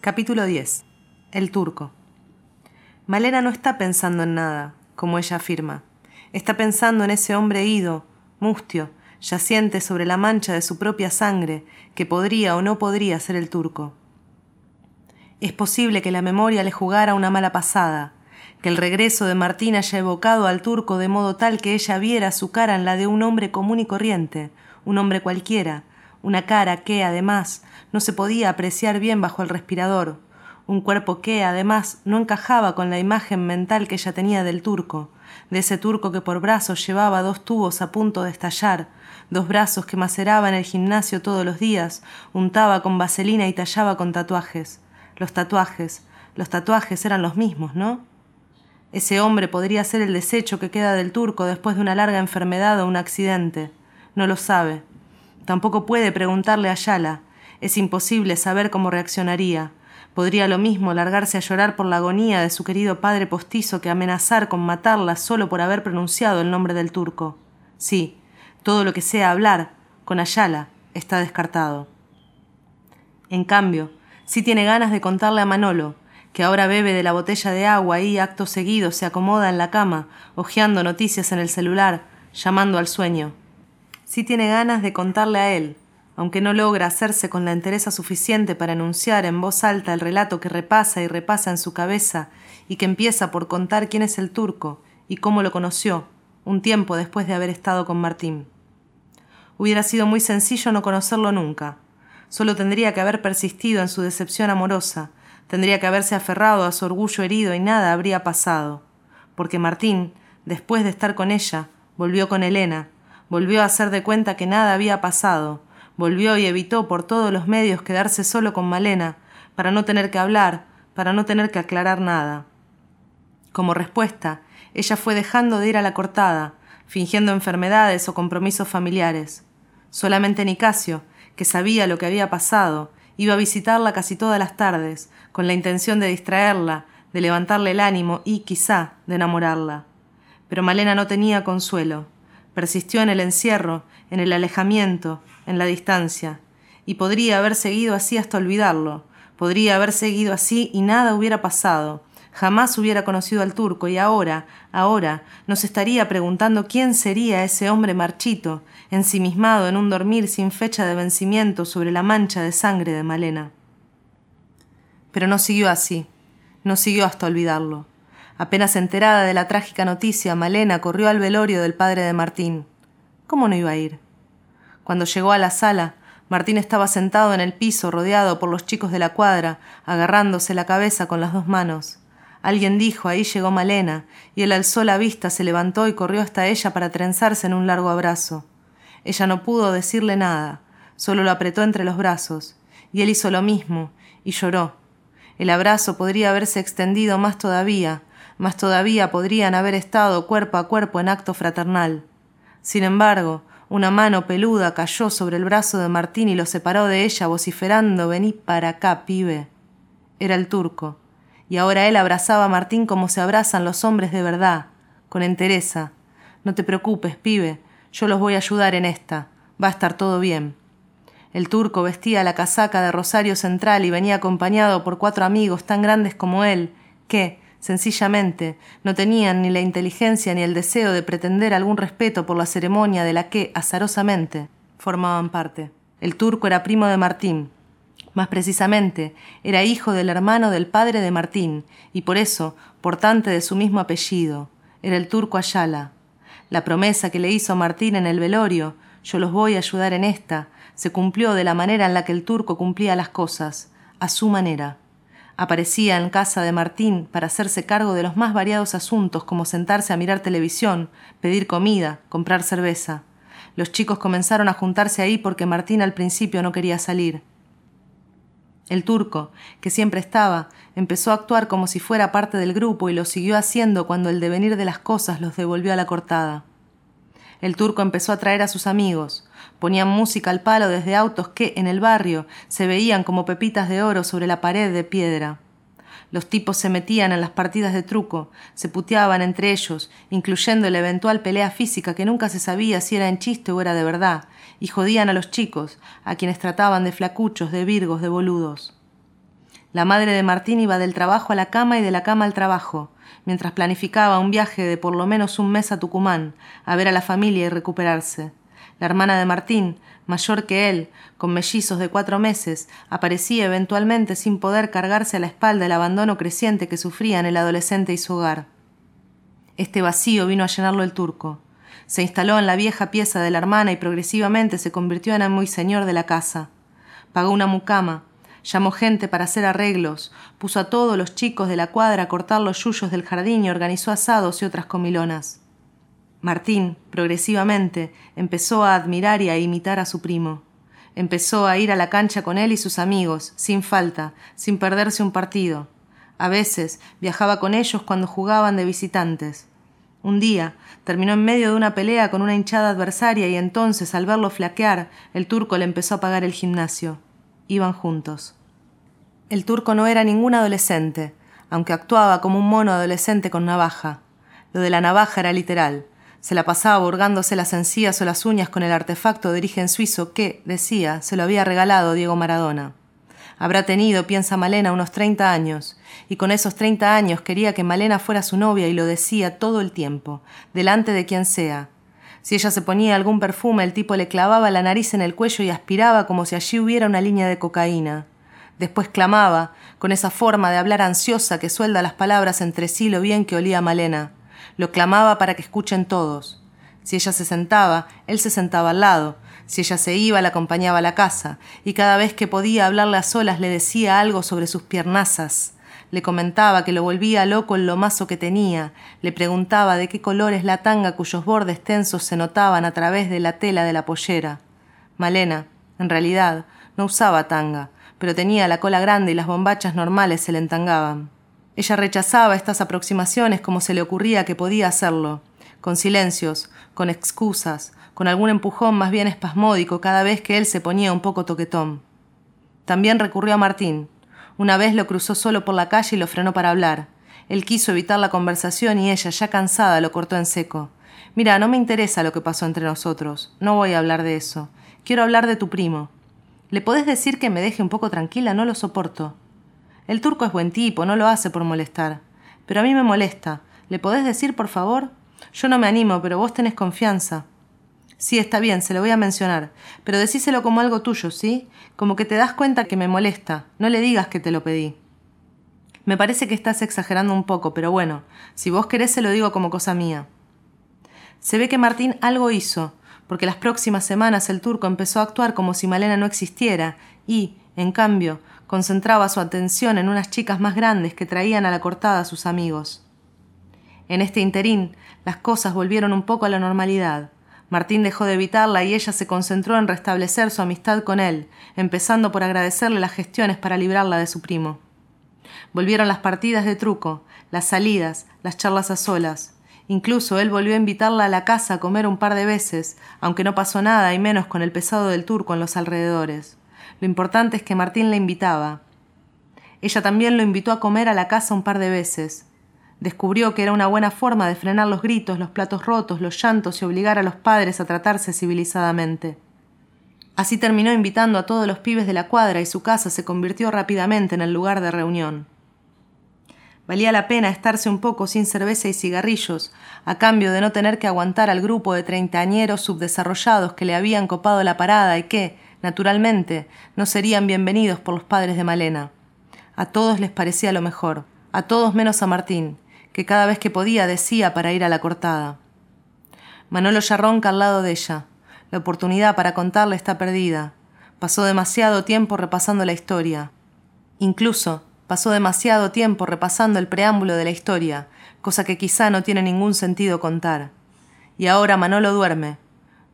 Capítulo 10. El turco. Malena no está pensando en nada, como ella afirma. Está pensando en ese hombre ido, mustio, yaciente sobre la mancha de su propia sangre, que podría o no podría ser el turco. Es posible que la memoria le jugara una mala pasada, que el regreso de Martín haya evocado al turco de modo tal que ella viera su cara en la de un hombre común y corriente, un hombre cualquiera, una cara que, además, no se podía apreciar bien bajo el respirador, un cuerpo que, además, no encajaba con la imagen mental que ella tenía del turco, de ese turco que por brazos llevaba dos tubos a punto de estallar, dos brazos que maceraba en el gimnasio todos los días, untaba con vaselina y tallaba con tatuajes. Los tatuajes, los tatuajes eran los mismos, ¿no? Ese hombre podría ser el desecho que queda del turco después de una larga enfermedad o un accidente. No lo sabe. Tampoco puede preguntarle a Yala. Es imposible saber cómo reaccionaría. Podría lo mismo largarse a llorar por la agonía de su querido padre postizo que amenazar con matarla solo por haber pronunciado el nombre del turco. Sí, todo lo que sea hablar con Ayala está descartado. En cambio, sí tiene ganas de contarle a Manolo, que ahora bebe de la botella de agua y acto seguido se acomoda en la cama, hojeando noticias en el celular, llamando al sueño sí tiene ganas de contarle a él, aunque no logra hacerse con la entereza suficiente para enunciar en voz alta el relato que repasa y repasa en su cabeza y que empieza por contar quién es el turco y cómo lo conoció, un tiempo después de haber estado con Martín. Hubiera sido muy sencillo no conocerlo nunca. Solo tendría que haber persistido en su decepción amorosa, tendría que haberse aferrado a su orgullo herido y nada habría pasado. Porque Martín, después de estar con ella, volvió con Elena, volvió a hacer de cuenta que nada había pasado, volvió y evitó por todos los medios quedarse solo con Malena, para no tener que hablar, para no tener que aclarar nada. Como respuesta, ella fue dejando de ir a la cortada, fingiendo enfermedades o compromisos familiares. Solamente Nicasio, que sabía lo que había pasado, iba a visitarla casi todas las tardes, con la intención de distraerla, de levantarle el ánimo y, quizá, de enamorarla. Pero Malena no tenía consuelo persistió en el encierro, en el alejamiento, en la distancia, y podría haber seguido así hasta olvidarlo, podría haber seguido así y nada hubiera pasado, jamás hubiera conocido al turco. Y ahora, ahora, nos estaría preguntando quién sería ese hombre marchito, ensimismado en un dormir sin fecha de vencimiento sobre la mancha de sangre de Malena. Pero no siguió así, no siguió hasta olvidarlo. Apenas enterada de la trágica noticia, Malena corrió al velorio del padre de Martín. ¿Cómo no iba a ir? Cuando llegó a la sala, Martín estaba sentado en el piso, rodeado por los chicos de la cuadra, agarrándose la cabeza con las dos manos. Alguien dijo, ahí llegó Malena, y él alzó la vista, se levantó y corrió hasta ella para trenzarse en un largo abrazo. Ella no pudo decirle nada, solo lo apretó entre los brazos, y él hizo lo mismo, y lloró. El abrazo podría haberse extendido más todavía, más todavía podrían haber estado cuerpo a cuerpo en acto fraternal. Sin embargo, una mano peluda cayó sobre el brazo de Martín y lo separó de ella, vociferando Vení para acá, pibe. Era el turco, y ahora él abrazaba a Martín como se abrazan los hombres de verdad, con entereza. No te preocupes, pibe, yo los voy a ayudar en esta, va a estar todo bien. El turco vestía la casaca de Rosario Central y venía acompañado por cuatro amigos tan grandes como él, que, Sencillamente, no tenían ni la inteligencia ni el deseo de pretender algún respeto por la ceremonia de la que, azarosamente, formaban parte. El turco era primo de Martín. Más precisamente, era hijo del hermano del padre de Martín, y por eso, portante de su mismo apellido, era el turco Ayala. La promesa que le hizo Martín en el velorio, yo los voy a ayudar en esta, se cumplió de la manera en la que el turco cumplía las cosas, a su manera. Aparecía en casa de Martín para hacerse cargo de los más variados asuntos como sentarse a mirar televisión, pedir comida, comprar cerveza. Los chicos comenzaron a juntarse ahí porque Martín al principio no quería salir. El turco, que siempre estaba, empezó a actuar como si fuera parte del grupo y lo siguió haciendo cuando el devenir de las cosas los devolvió a la cortada. El turco empezó a traer a sus amigos. Ponían música al palo desde autos que, en el barrio, se veían como pepitas de oro sobre la pared de piedra. Los tipos se metían en las partidas de truco, se puteaban entre ellos, incluyendo la eventual pelea física que nunca se sabía si era en chiste o era de verdad, y jodían a los chicos, a quienes trataban de flacuchos, de virgos, de boludos. La madre de Martín iba del trabajo a la cama y de la cama al trabajo, mientras planificaba un viaje de por lo menos un mes a Tucumán, a ver a la familia y recuperarse. La hermana de Martín, mayor que él, con mellizos de cuatro meses, aparecía eventualmente sin poder cargarse a la espalda el abandono creciente que sufrían el adolescente y su hogar. Este vacío vino a llenarlo el turco. Se instaló en la vieja pieza de la hermana y progresivamente se convirtió en amo y señor de la casa. Pagó una mucama, Llamó gente para hacer arreglos, puso a todos los chicos de la cuadra a cortar los yuyos del jardín y organizó asados y otras comilonas. Martín, progresivamente, empezó a admirar y a imitar a su primo. Empezó a ir a la cancha con él y sus amigos, sin falta, sin perderse un partido. A veces viajaba con ellos cuando jugaban de visitantes. Un día terminó en medio de una pelea con una hinchada adversaria y entonces, al verlo flaquear, el turco le empezó a pagar el gimnasio iban juntos. El turco no era ningún adolescente, aunque actuaba como un mono adolescente con navaja. Lo de la navaja era literal. Se la pasaba burgándose las encías o las uñas con el artefacto de origen suizo que, decía, se lo había regalado Diego Maradona. Habrá tenido, piensa Malena, unos treinta años, y con esos treinta años quería que Malena fuera su novia y lo decía todo el tiempo, delante de quien sea, si ella se ponía algún perfume, el tipo le clavaba la nariz en el cuello y aspiraba como si allí hubiera una línea de cocaína. Después clamaba, con esa forma de hablar ansiosa que suelda las palabras entre sí lo bien que olía Malena. Lo clamaba para que escuchen todos. Si ella se sentaba, él se sentaba al lado. Si ella se iba, la acompañaba a la casa, y cada vez que podía hablarle a solas le decía algo sobre sus piernazas, le comentaba que lo volvía loco el lomazo que tenía, le preguntaba de qué color es la tanga cuyos bordes tensos se notaban a través de la tela de la pollera. Malena, en realidad, no usaba tanga, pero tenía la cola grande y las bombachas normales se le entangaban. Ella rechazaba estas aproximaciones como se le ocurría que podía hacerlo, con silencios, con excusas, con algún empujón más bien espasmódico cada vez que él se ponía un poco toquetón. También recurrió a Martín, una vez lo cruzó solo por la calle y lo frenó para hablar. Él quiso evitar la conversación y ella, ya cansada, lo cortó en seco. Mira, no me interesa lo que pasó entre nosotros. No voy a hablar de eso. Quiero hablar de tu primo. ¿Le podés decir que me deje un poco tranquila? No lo soporto. El turco es buen tipo, no lo hace por molestar. Pero a mí me molesta. ¿Le podés decir, por favor? Yo no me animo, pero vos tenés confianza. Sí, está bien, se lo voy a mencionar, pero decíselo como algo tuyo, ¿sí? Como que te das cuenta que me molesta, no le digas que te lo pedí. Me parece que estás exagerando un poco, pero bueno, si vos querés se lo digo como cosa mía. Se ve que Martín algo hizo, porque las próximas semanas el turco empezó a actuar como si Malena no existiera y, en cambio, concentraba su atención en unas chicas más grandes que traían a la cortada a sus amigos. En este interín, las cosas volvieron un poco a la normalidad. Martín dejó de evitarla y ella se concentró en restablecer su amistad con él, empezando por agradecerle las gestiones para librarla de su primo. Volvieron las partidas de truco, las salidas, las charlas a solas. Incluso él volvió a invitarla a la casa a comer un par de veces, aunque no pasó nada y menos con el pesado del turco en los alrededores. Lo importante es que Martín la invitaba. Ella también lo invitó a comer a la casa un par de veces. Descubrió que era una buena forma de frenar los gritos, los platos rotos, los llantos y obligar a los padres a tratarse civilizadamente. Así terminó invitando a todos los pibes de la cuadra y su casa se convirtió rápidamente en el lugar de reunión. Valía la pena estarse un poco sin cerveza y cigarrillos, a cambio de no tener que aguantar al grupo de treintañeros subdesarrollados que le habían copado la parada y que, naturalmente, no serían bienvenidos por los padres de Malena. A todos les parecía lo mejor, a todos menos a Martín, que cada vez que podía decía para ir a la cortada. Manolo ya ronca al lado de ella. La oportunidad para contarle está perdida. Pasó demasiado tiempo repasando la historia. Incluso pasó demasiado tiempo repasando el preámbulo de la historia, cosa que quizá no tiene ningún sentido contar. Y ahora Manolo duerme.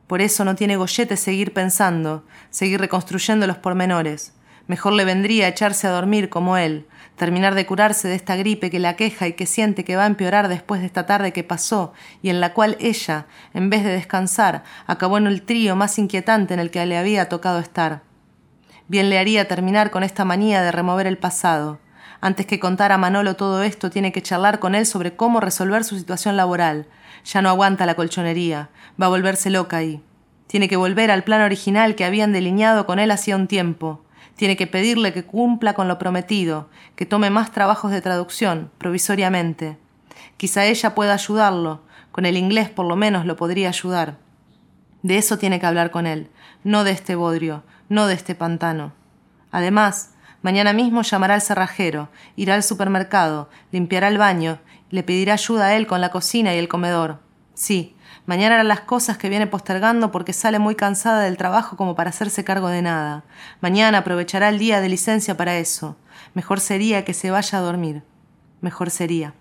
Por eso no tiene gollete seguir pensando, seguir reconstruyendo los pormenores. Mejor le vendría echarse a dormir como él, terminar de curarse de esta gripe que la queja y que siente que va a empeorar después de esta tarde que pasó y en la cual ella, en vez de descansar, acabó en el trío más inquietante en el que le había tocado estar. Bien le haría terminar con esta manía de remover el pasado. Antes que contar a Manolo todo esto, tiene que charlar con él sobre cómo resolver su situación laboral. Ya no aguanta la colchonería, va a volverse loca ahí. Tiene que volver al plan original que habían delineado con él hacía un tiempo Tiene que pedirle que cumpla con lo prometido, que tome más trabajos de traducción, provisoriamente. Quizá ella pueda ayudarlo, con el inglés por lo menos lo podría ayudar. De eso tiene que hablar con él, no de este bodrio, no de este pantano. Además, mañana mismo llamará al cerrajero, irá al supermercado, limpiará el baño, le pedirá ayuda a él con la cocina y el comedor. Sí, mañana hará las cosas que viene postergando porque sale muy cansada del trabajo como para hacerse cargo de nada. Mañana aprovechará el día de licencia para eso. Mejor sería que se vaya a dormir. Mejor sería.